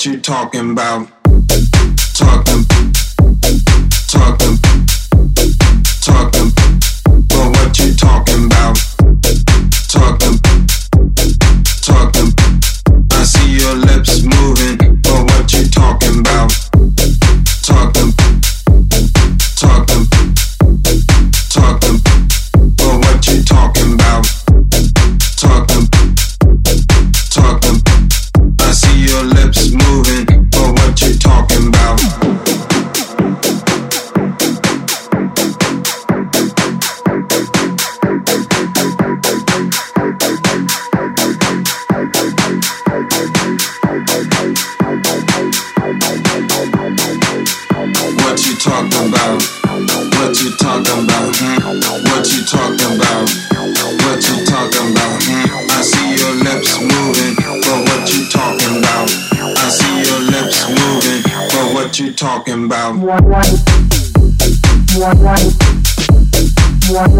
What you talking about? Talking, talking, talking,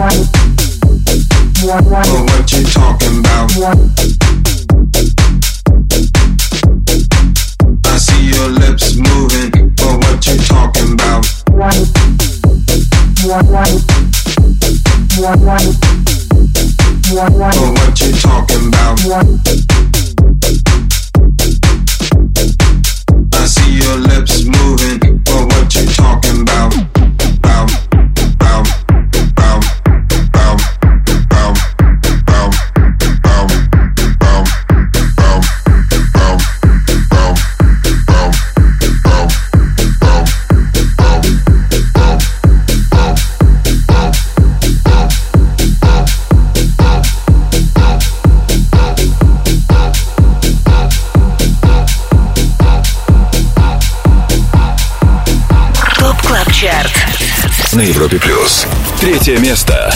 But what you talking about? I see your lips moving, but what you talking about? But what you talking about? Третье место.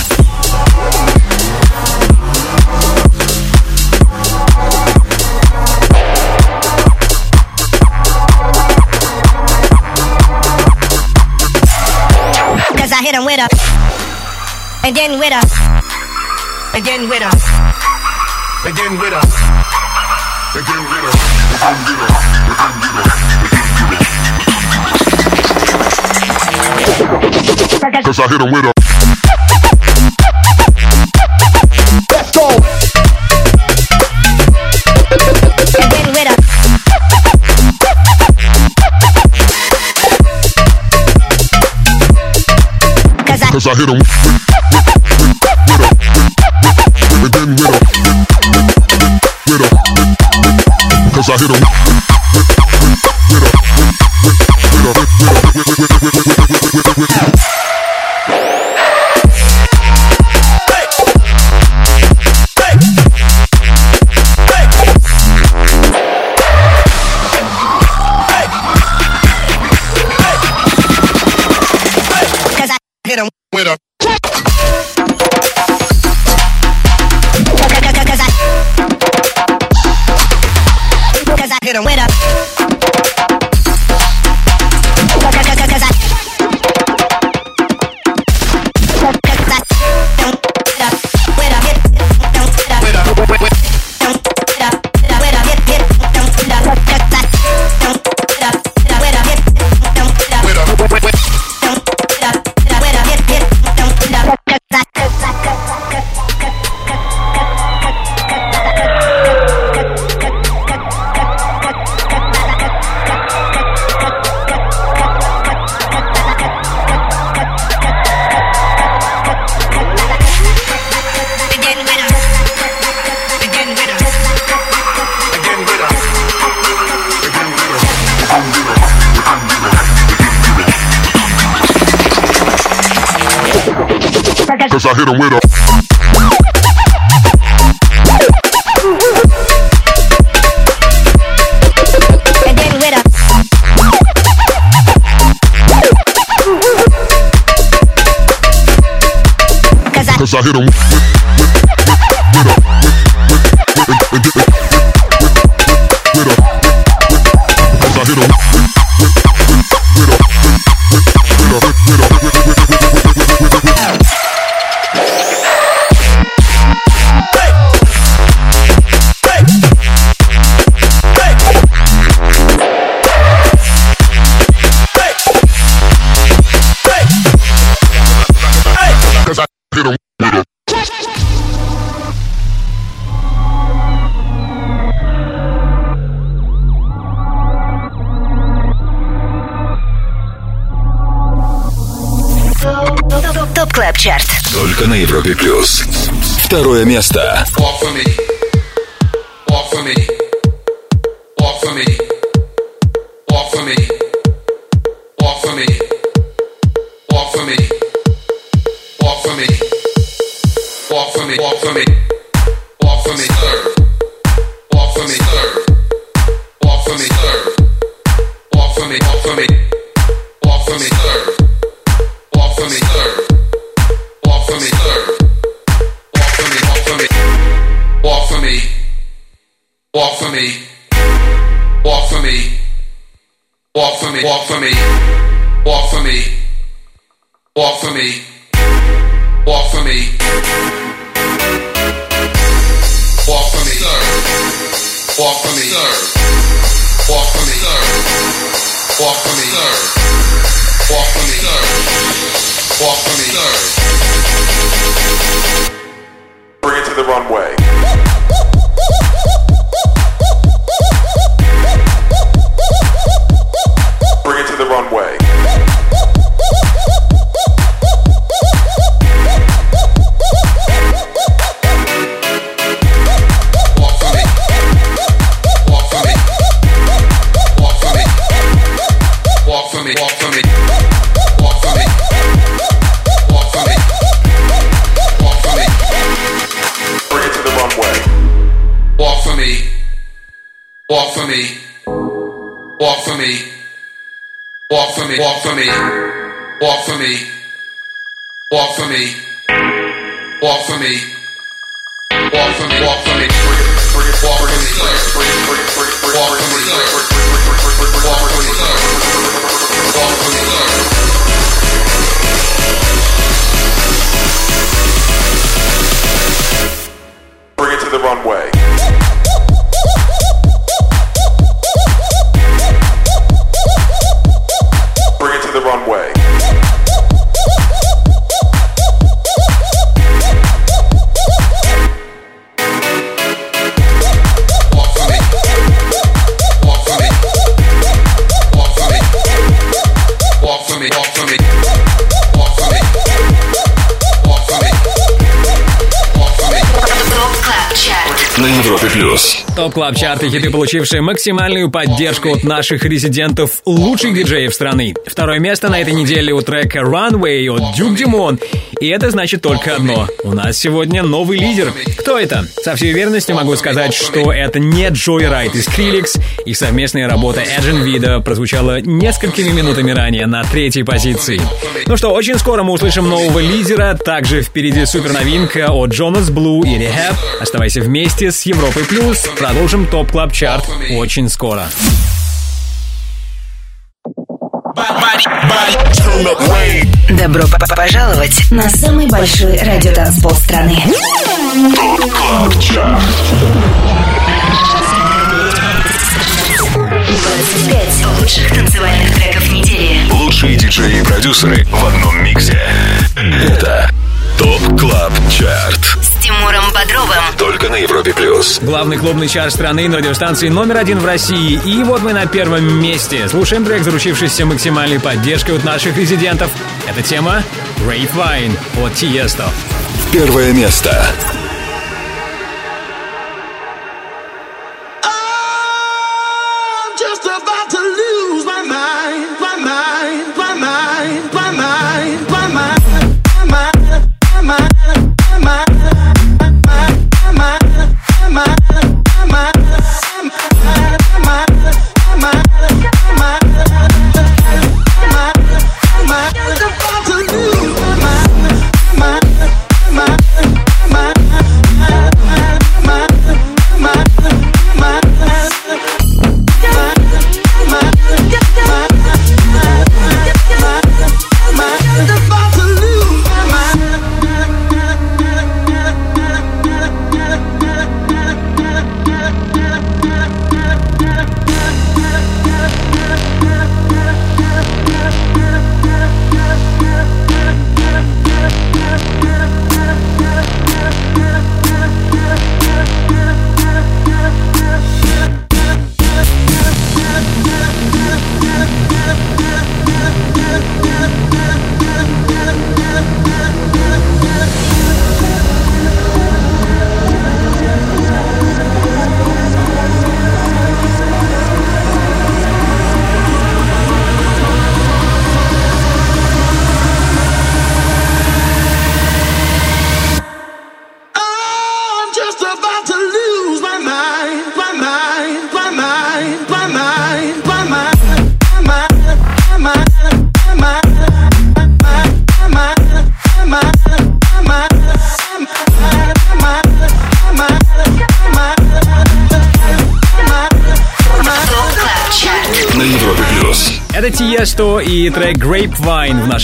Cause I hit him with a, and then with a, and then with a, and then with a, and then with a, Cause I hit him with a. Let's go. and then with a, cause I hit him with a, with a, with a, with a, cause I hit him. hit him with второе место. Walk for me. Serve. Walk for me. Serve. Walk for me. Serve. Walk for me. Serve. Walk for me. Serve. Bring it to the runway. Bring it to the runway. for me, walk for me, walk for me, walk for me, walk for me, walk for me, walk for me, walk for me, walk for me, walk for me, walk for me. Bring it to the runway. runway. Европе плюс. Top Club Chart и хиты, получившие максимальную поддержку от наших резидентов лучших диджеев страны. Второе место на этой неделе у трека Runway от Duke Dumont. И это значит только одно. У нас сегодня новый лидер. Кто это? Со всей уверенностью могу сказать, что это не Joyryde и Skrillex. Их совместная работа Agen Wida прозвучала несколькими минутами ранее на третьей позиции. Ну что, очень скоро мы услышим нового лидера. Также впереди суперновинка от Jonas Blue и Rehab. Оставайся вместе с Европой Плюс. Продолжим Top Club Chart очень скоро. Добро пожаловать на самый большой радиотанцпол страны. 25 лучших танцевальных треков недели. Лучшие диджеи и продюсеры в одном миксе. Это Top Club Chart. Тимуром Бодровым. Только на Европе плюс. Главный клубный чарт страны на радиостанции номер один в России. И вот мы на первом месте. Слушаем трек, заручившийся максимальной поддержкой от наших резидентов. Это тема Grapevine от Тиесто. Первое место.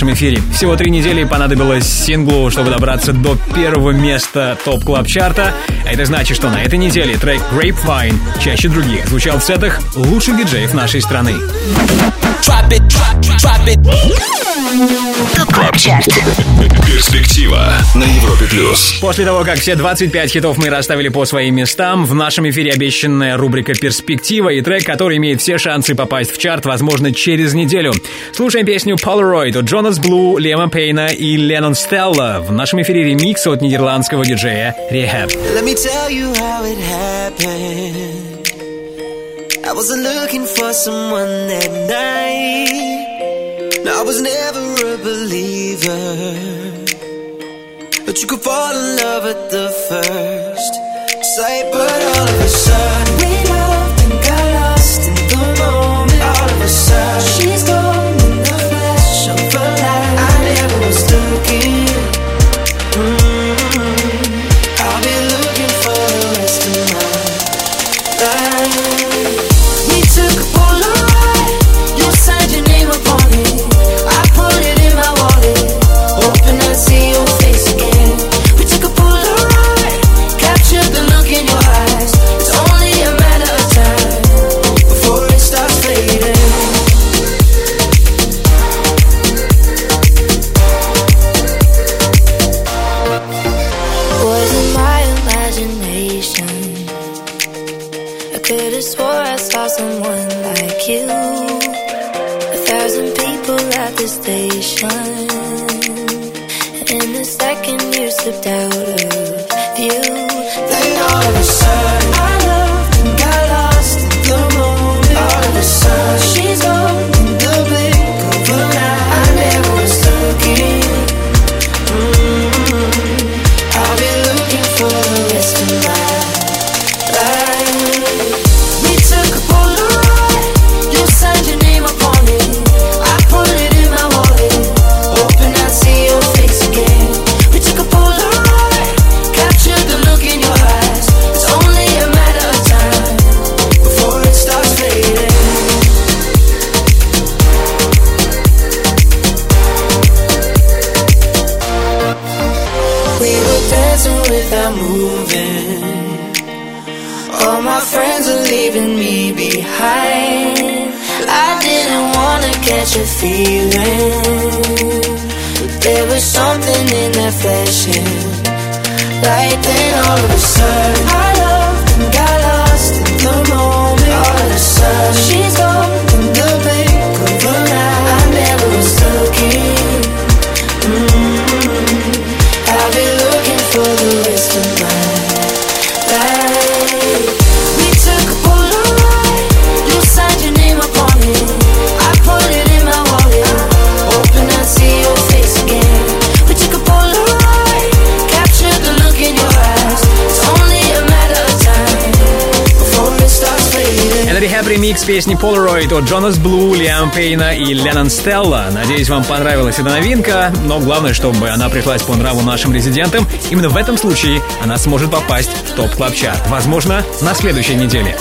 Нашем эфире. Всего три недели понадобилось синглу, чтобы добраться до первого места Top Club Chart а. А это значит, что на этой неделе трек Grapevine чаще других звучал в сетах лучших диджеев нашей страны. Top Club Chart. Перспектива на Европе плюс. После того, как все 25 хитов мы расставили по своим местам, в нашем эфире обещанная рубрика «Перспектива» и трек, который имеет все шансы попасть в чарт, возможно, через неделю. Слушаем песню Polaroid от Джонас Блу, Лема Пейна и Леннон Стелла. В нашем эфире ремикс от нидерландского диджея Rehab. Let me tell you how it happened. I wasn't looking for someone that night. Fall in love at the Джонас Блу, Лиам Пейна и Леннон Стелла. Надеюсь, вам понравилась эта новинка, но главное, чтобы она пришлась по нраву нашим резидентам. Именно в этом случае она сможет попасть в Top Club Возможно, на следующей неделе.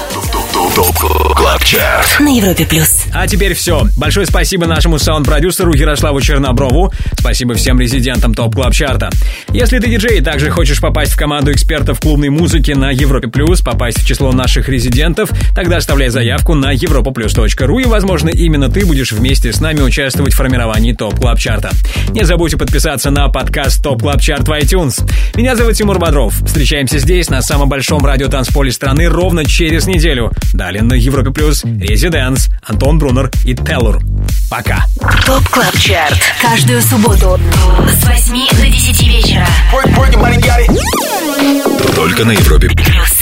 Top Club Chart На Европе плюс. А теперь все. Большое спасибо нашему саунд-продюсеру Ярославу Черноброву. Спасибо всем резидентам Top Club Chart а. Если ты диджей и также хочешь попасть в команду экспертов клубной музыки на Европе Плюс, попасть в число наших резидентов, тогда оставляй заявку на europaplus.ru и, возможно, именно ты будешь вместе с нами участвовать в формировании Top Club Chart а. Не забудьте подписаться на подкаст Top Club Chart в iTunes. Меня зовут Тимур Бодров. Встречаемся здесь, на самом большом радиотанцполе страны, ровно через неделю. Далее на Европе Плюс Резиденс, Антон Брунер и Теллур. Пока. Top Club Chart. Каждую субботу с 8 до 10 вечера. Только на Европе Плюс.